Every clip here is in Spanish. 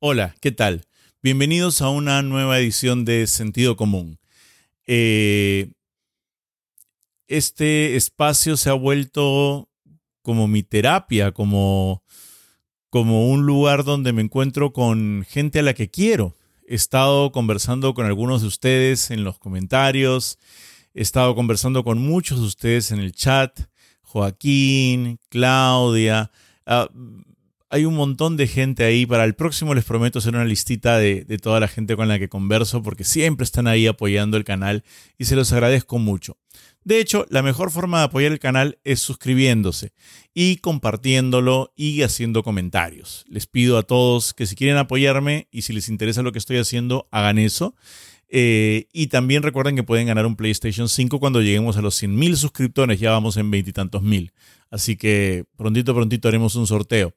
Hola, ¿qué tal? Bienvenidos a una nueva edición de Sentido Común. Eh, este espacio se ha vuelto como mi terapia, como, como un lugar donde me encuentro con gente a la que quiero. He estado conversando con algunos de ustedes en los comentarios, he estado conversando con muchos de ustedes en el chat, Joaquín, Claudia. Ah, hay un montón de gente ahí. Para el próximo les prometo hacer una listita de, toda la gente con la que converso porque siempre están ahí apoyando el canal y se los agradezco mucho. De hecho, la mejor forma de apoyar el canal es suscribiéndose y compartiéndolo y haciendo comentarios. Les pido a todos que si quieren apoyarme y si les interesa lo que estoy haciendo, hagan eso. Eh, y también recuerden que pueden ganar un PlayStation 5 cuando lleguemos a los 100.000 suscriptores. Ya vamos en veintitantos mil. Así que prontito, prontito haremos un sorteo.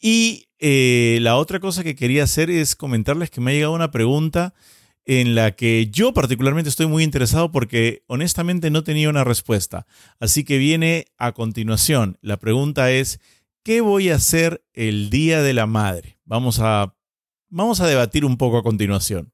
Y eh, la otra cosa que quería hacer es comentarles que me ha llegado una pregunta en la que yo particularmente estoy muy interesado porque honestamente no tenía una respuesta. Así que viene a continuación. La pregunta es, ¿qué voy a hacer el Día de la Madre? Vamos a, vamos a debatir un poco a continuación.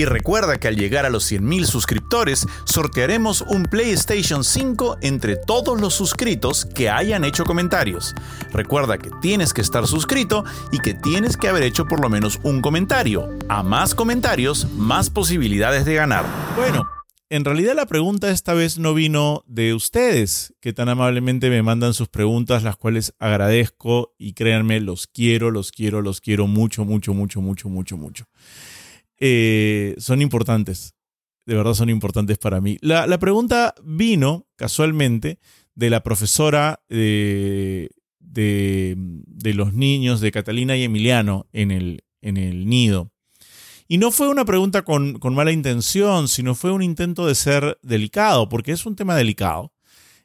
Y recuerda que al llegar a los 100.000 suscriptores, sortearemos un PlayStation 5 entre todos los suscritos que hayan hecho comentarios. Recuerda que tienes que estar suscrito y que tienes que haber hecho por lo menos un comentario. A más comentarios, más posibilidades de ganar. Bueno, en realidad la pregunta esta vez no vino de ustedes, que tan amablemente me mandan sus preguntas, las cuales agradezco y créanme, los quiero, los quiero, los quiero mucho, mucho, mucho, mucho, mucho, mucho. Eh, son importantes. De verdad son importantes para mí. La, pregunta vino casualmente de la profesora de, de, los niños de Catalina y Emiliano en el, en el nido. Y no fue una pregunta con, mala intención, sino fue un intento de ser delicado, porque es un tema delicado.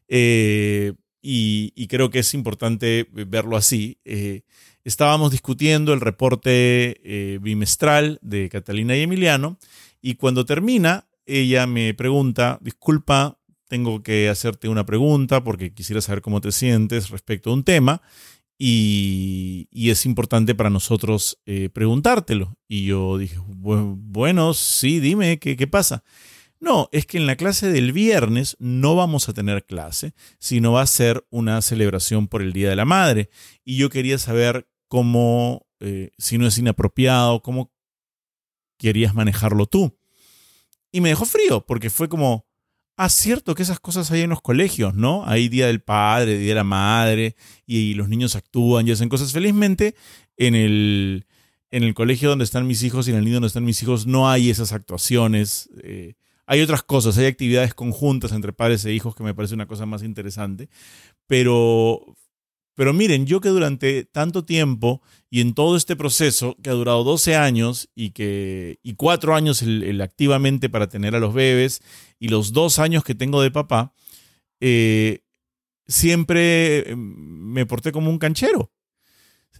Eh, y, creo que es importante verlo así. Eh, estábamos discutiendo el reporte eh, bimestral de Catalina y Emiliano y cuando termina, ella me pregunta, disculpa, tengo que hacerte una pregunta porque quisiera saber cómo te sientes respecto a un tema y, es importante para nosotros eh, preguntártelo. Y yo dije, bueno, sí, dime, ¿qué, ¿qué pasa? No, es que en la clase del viernes no vamos a tener clase, sino va a ser una celebración por el Día de la Madre. Y yo quería saber cómo, eh, si no es inapropiado, cómo querías manejarlo tú. Y me dejó frío, porque fue como, ah, cierto que esas cosas hay en los colegios, ¿no? Hay Día del Padre, Día de la Madre, y, los niños actúan y hacen cosas. Felizmente, en el, en el colegio donde están mis hijos y en el nido donde están mis hijos no hay esas actuaciones. Eh, hay otras cosas, hay actividades conjuntas entre padres e hijos que me parece una cosa más interesante, pero pero miren, yo que durante tanto tiempo y en todo este proceso, que ha durado 12 años y, que, y 4 años el, activamente para tener a los bebés y los 2 años que tengo de papá, eh, siempre em, me porté como un canchero.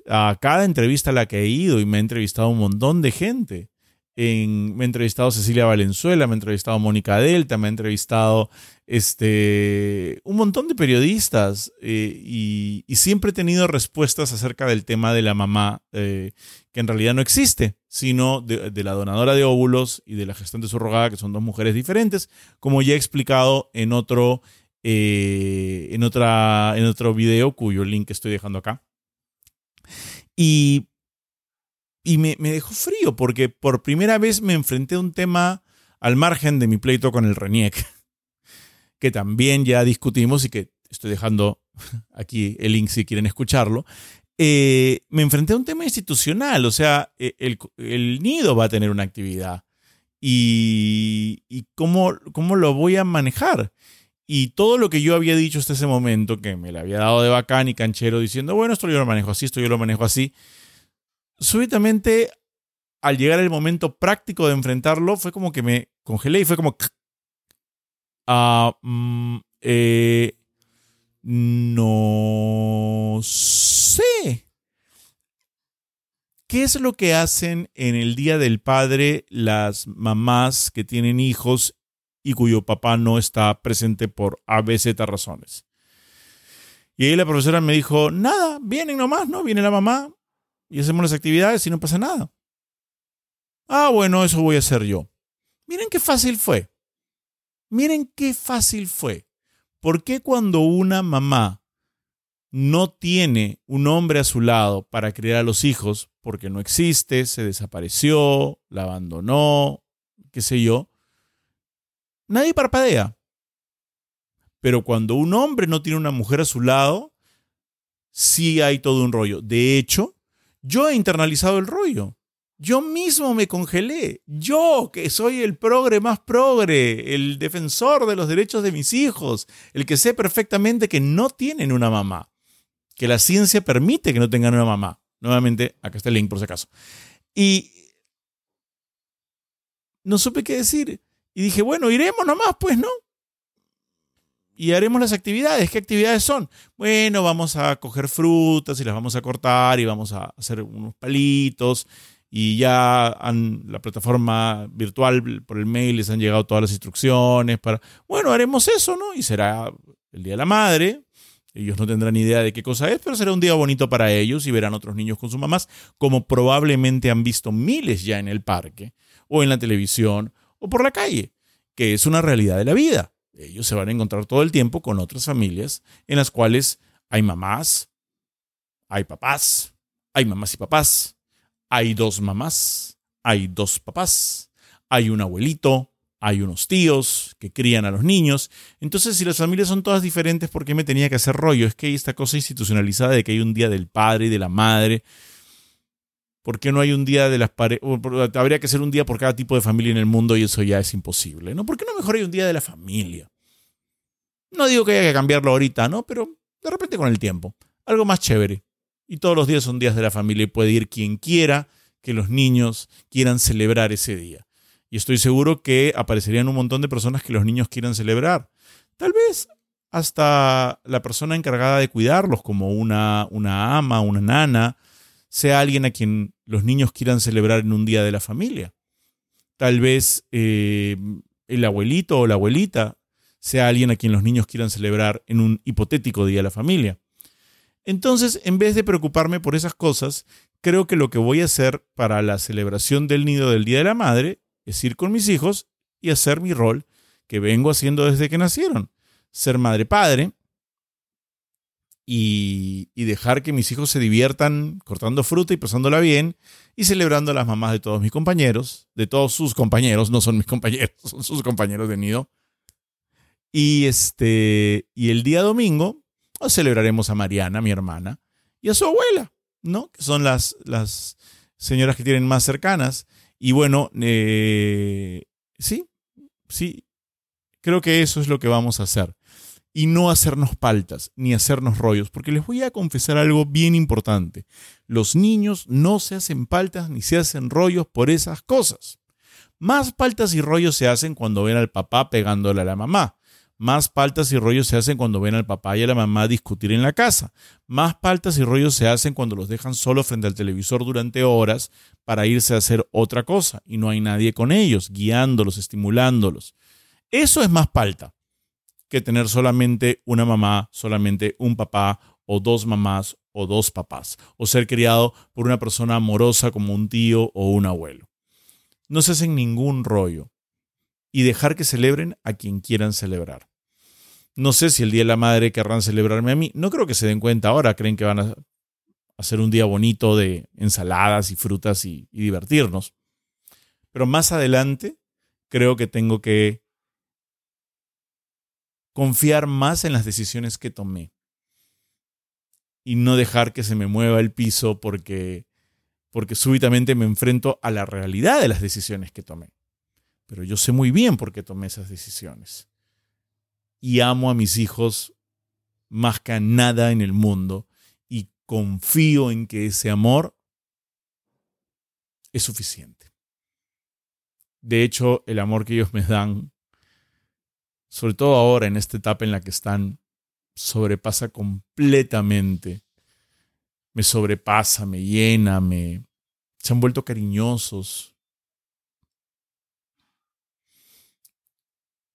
A cada entrevista a la que he ido y me ha entrevistado un montón de gente me ha entrevistado Cecilia Valenzuela, me ha entrevistado Mónica Delta, me ha entrevistado este, un montón de periodistas eh, y, siempre he tenido respuestas acerca del tema de la mamá, eh, que en realidad no existe, sino de, la donadora de óvulos y de la gestante subrogada, que son dos mujeres diferentes, como ya he explicado en otro, eh, en otra, en otro video cuyo link estoy dejando acá. Y y me, dejó frío porque por primera vez me enfrenté a un tema al margen de mi pleito con el RENIEC, que también ya discutimos y que estoy dejando aquí el link si quieren escucharlo. Eh, me enfrenté a un tema institucional, o sea, e, el, nido va a tener una actividad y, y cómo, cómo lo voy a manejar. Y todo lo que yo había dicho hasta ese momento, que me le había dado de bacán y canchero diciendo, bueno, esto yo lo manejo así, esto yo lo manejo así, súbitamente, al llegar el momento práctico de enfrentarlo, fue como que me congelé y fue como... Ah, mm, eh, no sé. ¿Qué es lo que hacen en el Día del Padre las mamás que tienen hijos y cuyo papá no está presente por A, B, Z razones? Y ahí la profesora me dijo, nada, vienen nomás, ¿no? Viene la mamá y hacemos las actividades y no pasa nada. Ah, bueno, eso voy a hacer yo. Miren qué fácil fue. Miren qué fácil fue. ¿Por qué cuando una mamá no tiene un hombre a su lado para criar a los hijos, porque no existe, se desapareció, la abandonó, qué sé yo, nadie parpadea? Pero cuando un hombre no tiene una mujer a su lado, sí hay todo un rollo. De hecho, yo he internalizado el rollo. Yo mismo me congelé. Yo, que soy el progre más progre, el defensor de los derechos de mis hijos, el que sé perfectamente que no tienen una mamá, que la ciencia permite que no tengan una mamá. Nuevamente, acá está el link por si acaso. Y no supe qué decir. Y dije, bueno, iremos nomás, pues, ¿no? y haremos las actividades. ¿Qué actividades son? Bueno, vamos a coger frutas y las vamos a cortar y vamos a hacer unos palitos y ya la plataforma virtual por el mail les han llegado todas las instrucciones para, bueno, haremos eso, ¿no? Y será el Día de la Madre. Ellos no tendrán idea de qué cosa es, pero será un día bonito para ellos y verán otros niños con sus mamás, como probablemente han visto miles ya en el parque, o en la televisión, o por la calle, que es una realidad de la vida. Ellos se van a encontrar todo el tiempo con otras familias en las cuales hay mamás, hay papás, hay mamás y papás, hay dos mamás, hay dos papás, hay un abuelito, hay unos tíos que crían a los niños. Entonces, si las familias son todas diferentes, ¿por qué me tenía que hacer rollo? Es que hay esta cosa institucionalizada de que hay un día del padre y de la madre. ¿Por qué no hay un día de las parejas? Habría que ser un día por cada tipo de familia en el mundo y eso ya es imposible, ¿no? ¿Por qué no mejor hay un día de la familia? No digo que haya que cambiarlo ahorita, ¿no? Pero de repente con el tiempo. Algo más chévere. Y todos los días son días de la familia y puede ir quien quiera que los niños quieran celebrar ese día. Y estoy seguro que aparecerían un montón de personas que los niños quieran celebrar. Tal vez hasta la persona encargada de cuidarlos, como una, una ama, una nana, sea alguien a quien los niños quieran celebrar en un día de la familia. Tal vez eh, el abuelito o la abuelita sea alguien a quien los niños quieran celebrar en un hipotético día de la familia. Entonces, en vez de preocuparme por esas cosas, creo que lo que voy a hacer para la celebración del nido del Día de la Madre es ir con mis hijos y hacer mi rol que vengo haciendo desde que nacieron. Ser madre-padre y, dejar que mis hijos se diviertan cortando fruta y pasándola bien y celebrando a las mamás de todos mis compañeros, de todos sus compañeros, no son mis compañeros, son sus compañeros de nido. Y, este, y el día domingo celebraremos a Mariana, mi hermana, y a su abuela, ¿no? Que son las, las señoras que tienen más cercanas. Y bueno, eh, sí, sí, creo que eso es lo que vamos a hacer. Y no hacernos paltas, ni hacernos rollos, porque les voy a confesar algo bien importante. Los niños no se hacen paltas ni se hacen rollos por esas cosas. Más paltas y rollos se hacen cuando ven al papá pegándole a la mamá. Más paltas y rollos se hacen cuando ven al papá y a la mamá discutir en la casa. Más paltas y rollos se hacen cuando los dejan solos frente al televisor durante horas para irse a hacer otra cosa y no hay nadie con ellos, guiándolos, estimulándolos. Eso es más palta que tener solamente una mamá, solamente un papá o dos mamás o dos papás, o ser criado por una persona amorosa como un tío o un abuelo. No se hacen ningún rollo y dejar que celebren a quien quieran celebrar. No sé si el Día de la Madre querrán celebrarme a mí. No creo que se den cuenta ahora. Creen que van a hacer un día bonito de ensaladas y frutas y, divertirnos. Pero más adelante creo que tengo que confiar más en las decisiones que tomé y no dejar que se me mueva el piso porque porque súbitamente me enfrento a la realidad de las decisiones que tomé pero yo sé muy bien por qué tomé esas decisiones. Y amo a mis hijos más que a nada en el mundo y confío en que ese amor es suficiente. De hecho, el amor que ellos me dan, sobre todo ahora en esta etapa en la que están, sobrepasa completamente. Me sobrepasa, me llena, me, Se han vuelto cariñosos.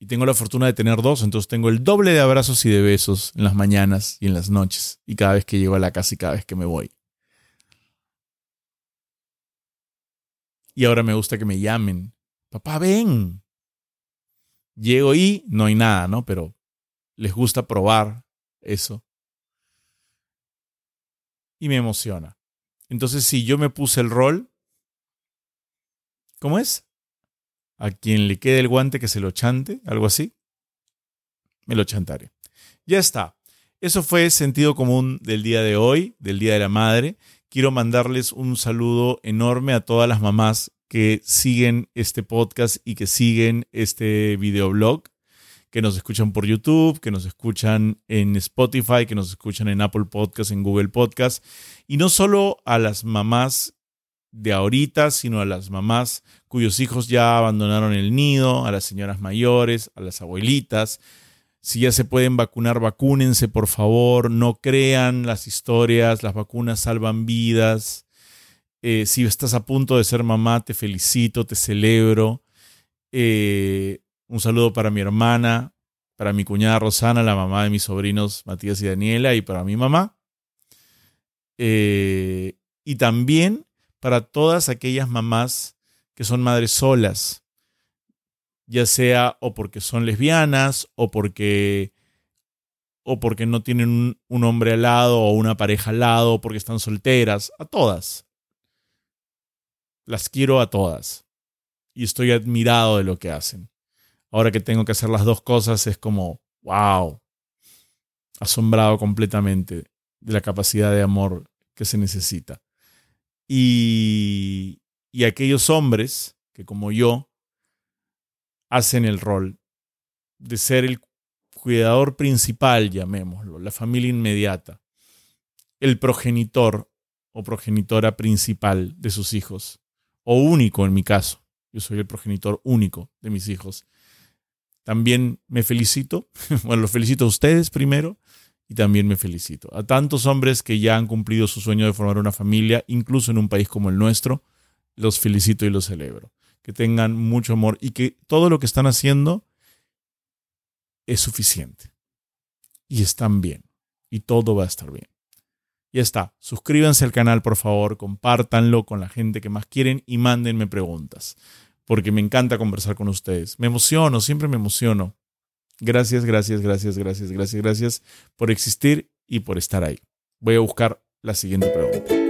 Y tengo la fortuna de tener dos, entonces tengo el doble de abrazos y de besos en las mañanas y en las noches, y cada vez que llego a la casa y cada vez que me voy. Y ahora me gusta que me llamen. Papá, ven. Llego y no hay nada, ¿no? Pero les gusta probar eso. Y me emociona. Entonces, si yo me puse el rol, ¿cómo es? A quien le quede el guante que se lo chante, algo así, me lo chantaré. Ya está. Eso fue sentido común del día de hoy, del Día de la Madre. Quiero mandarles un saludo enorme a todas las mamás que siguen este podcast y que siguen este videoblog, que nos escuchan por YouTube, que nos escuchan en Spotify, que nos escuchan en Apple Podcast, en Google Podcast. Y no solo a las mamás de ahorita, sino a las mamás cuyos hijos ya abandonaron el nido, a las señoras mayores, a las abuelitas. Si ya se pueden vacunar, vacúnense, por favor. No crean las historias, las vacunas salvan vidas. Eh, si estás a punto de ser mamá, te felicito, te celebro. Eh, un saludo para mi hermana, para mi cuñada Rosana, la mamá de mis sobrinos Matías y Daniela, y para mi mamá. Eh, y también para todas aquellas mamás que son madres solas, ya sea o porque son lesbianas o porque o porque no tienen un, un hombre al lado o una pareja al lado o porque están solteras, a todas, las quiero a todas y estoy admirado de lo que hacen. Ahora que tengo que hacer las dos cosas es como, wow, asombrado completamente de la capacidad de amor que se necesita. Y, y aquellos hombres que como yo hacen el rol de ser el cuidador principal, llamémoslo, la familia inmediata, el progenitor o progenitora principal de sus hijos o único en mi caso. Yo soy el progenitor único de mis hijos. También me felicito, bueno, los felicito a ustedes primero y también me felicito a tantos hombres que ya han cumplido su sueño de formar una familia, incluso en un país como el nuestro. Los felicito y los celebro. Que tengan mucho amor y que todo lo que están haciendo es suficiente. Y están bien. Y todo va a estar bien. Ya está. Suscríbanse al canal, por favor, compártanlo con la gente que más quieren y mándenme preguntas, porque me encanta conversar con ustedes. Me emociono, siempre me emociono. Gracias, gracias, gracias, gracias, gracias, gracias por existir y por estar ahí. Voy a buscar la siguiente pregunta.